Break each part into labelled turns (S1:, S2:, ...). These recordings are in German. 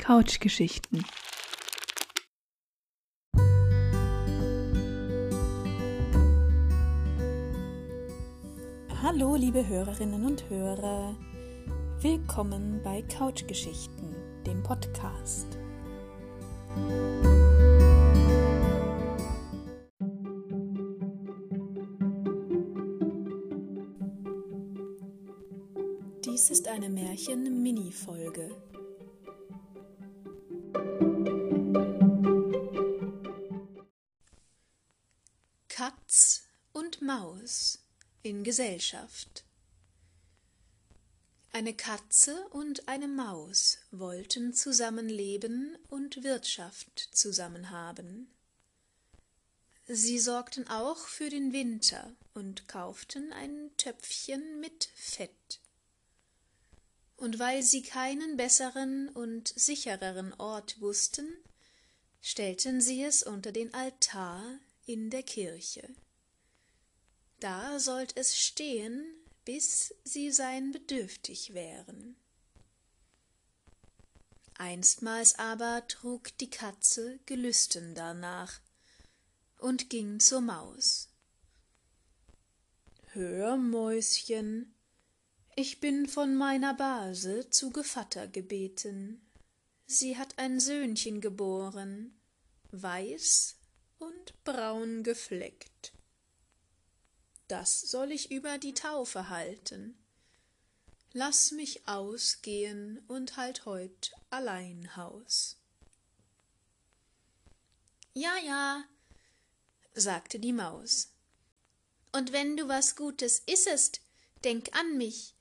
S1: Couchgeschichten. Hallo, liebe Hörerinnen und Hörer. Willkommen bei Couchgeschichten, dem Podcast. Dies ist eine Märchen-Mini-Folge. Maus in Gesellschaft. Eine Katze und eine Maus wollten zusammenleben und Wirtschaft zusammen haben. Sie sorgten auch für den Winter und kauften ein Töpfchen mit Fett. Und weil sie keinen besseren und sichereren Ort wussten, stellten sie es unter den Altar in der Kirche. Da sollt es stehen, bis sie sein bedürftig wären. Einstmals aber trug die Katze Gelüsten darnach und ging zur Maus. Hör, Mäuschen, ich bin von meiner Base zu Gevatter gebeten. Sie hat ein Söhnchen geboren, weiß und braun gefleckt. Das soll ich über die Taufe halten. Lass mich ausgehen und halt heut allein Haus. Ja, ja, sagte die Maus. Und wenn du was Gutes issest, denk an mich.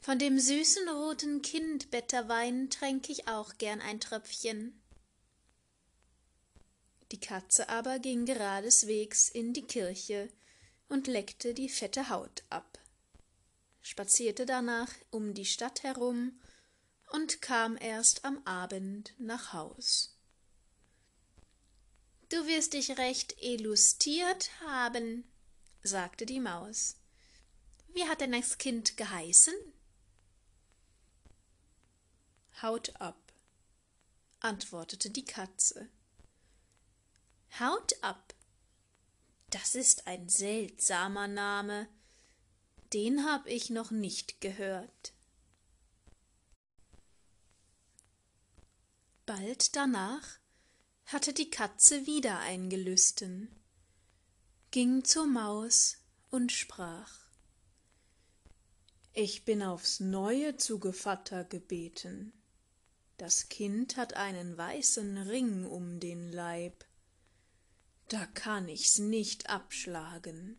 S1: Von dem süßen roten Kindbetterwein tränk ich auch gern ein Tröpfchen. Die Katze aber ging geradeswegs in die Kirche und leckte die fette Haut ab, spazierte danach um die Stadt herum und kam erst am Abend nach Haus. Du wirst dich recht illustiert haben, sagte die Maus. Wie hat denn das Kind geheißen? Haut ab, antwortete die Katze. Haut ab. Das ist ein seltsamer Name. Den hab ich noch nicht gehört. Bald danach hatte die Katze wieder ein Gelüsten, ging zur Maus und sprach Ich bin aufs neue zu Gevatter gebeten. Das Kind hat einen weißen Ring um den Leib da kann ich's nicht abschlagen.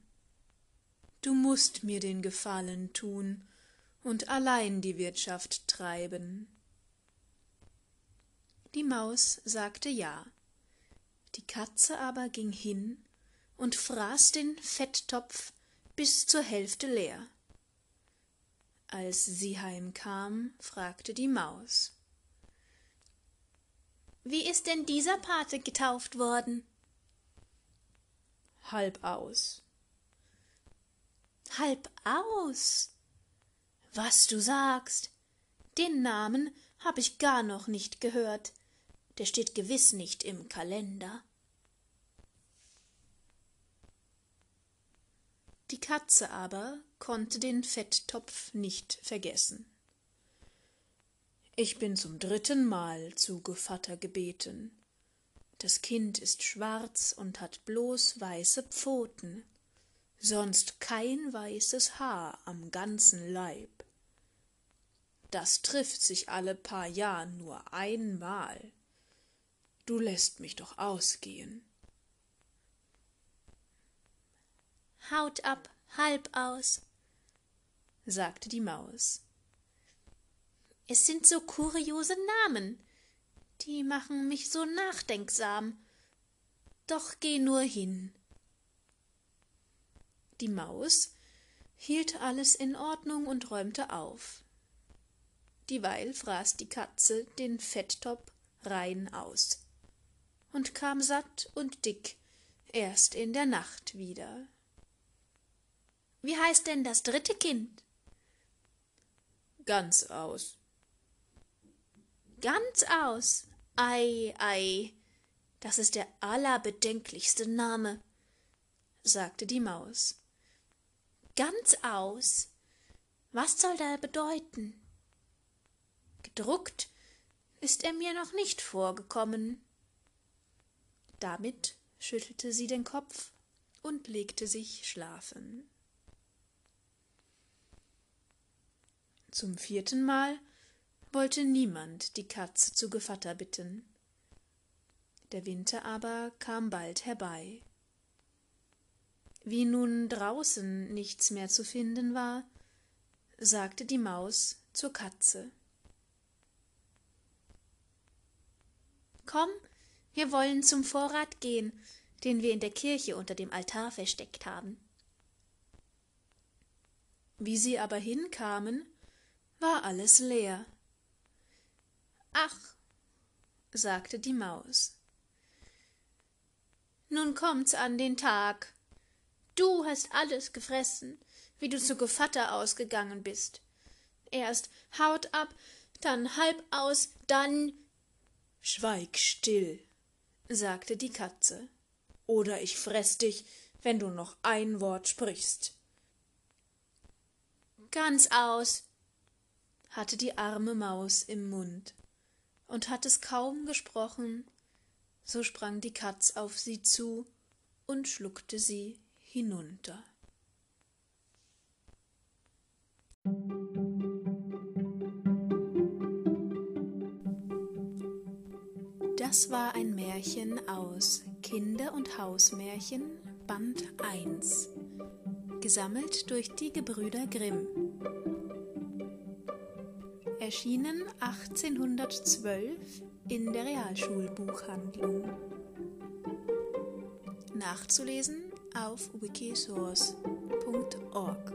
S1: Du musst mir den Gefallen tun und allein die Wirtschaft treiben. Die Maus sagte ja, die Katze aber ging hin und fraß den Fetttopf bis zur Hälfte leer. Als sie heimkam, fragte die Maus Wie ist denn dieser Pate getauft worden? Halb aus. Halb aus? Was du sagst. Den Namen hab ich gar noch nicht gehört. Der steht gewiss nicht im Kalender. Die Katze aber konnte den Fetttopf nicht vergessen. Ich bin zum dritten Mal zu Gevatter gebeten. Das Kind ist schwarz und hat bloß weiße Pfoten, sonst kein weißes Haar am ganzen Leib. Das trifft sich alle paar Jahr nur einmal. Du lässt mich doch ausgehen. Haut ab, halb aus, sagte die Maus. Es sind so kuriose Namen die machen mich so nachdenksam. Doch geh nur hin. Die Maus hielt alles in Ordnung und räumte auf. Dieweil fraß die Katze den Fetttopf rein aus und kam satt und dick erst in der Nacht wieder. Wie heißt denn das dritte Kind? Ganz aus. Ganz aus. Ei, ei, das ist der allerbedenklichste Name, sagte die Maus. Ganz aus. Was soll der bedeuten? Gedruckt ist er mir noch nicht vorgekommen. Damit schüttelte sie den Kopf und legte sich schlafen. Zum vierten Mal wollte niemand die Katze zu Gevatter bitten. Der Winter aber kam bald herbei. Wie nun draußen nichts mehr zu finden war, sagte die Maus zur Katze. Komm, wir wollen zum Vorrat gehen, den wir in der Kirche unter dem Altar versteckt haben. Wie sie aber hinkamen, war alles leer. Ach, sagte die Maus. Nun kommt's an den Tag. Du hast alles gefressen, wie du zu Gevatter ausgegangen bist. Erst Haut ab, dann halb aus, dann. Schweig still, sagte die Katze, oder ich fress dich, wenn du noch ein Wort sprichst. Ganz aus, hatte die arme Maus im Mund und hat es kaum gesprochen, so sprang die Katz auf sie zu und schluckte sie hinunter. Das war ein Märchen aus Kinder- und Hausmärchen Band 1, gesammelt durch die Gebrüder Grimm. Erschienen 1812 in der Realschulbuchhandlung. Nachzulesen auf wikisource.org.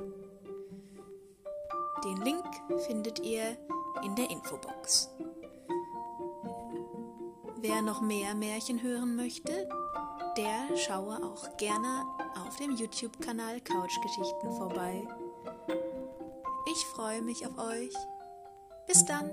S1: Den Link findet ihr in der Infobox. Wer noch mehr Märchen hören möchte, der schaue auch gerne auf dem YouTube-Kanal Couchgeschichten vorbei. Ich freue mich auf euch. Bis dann!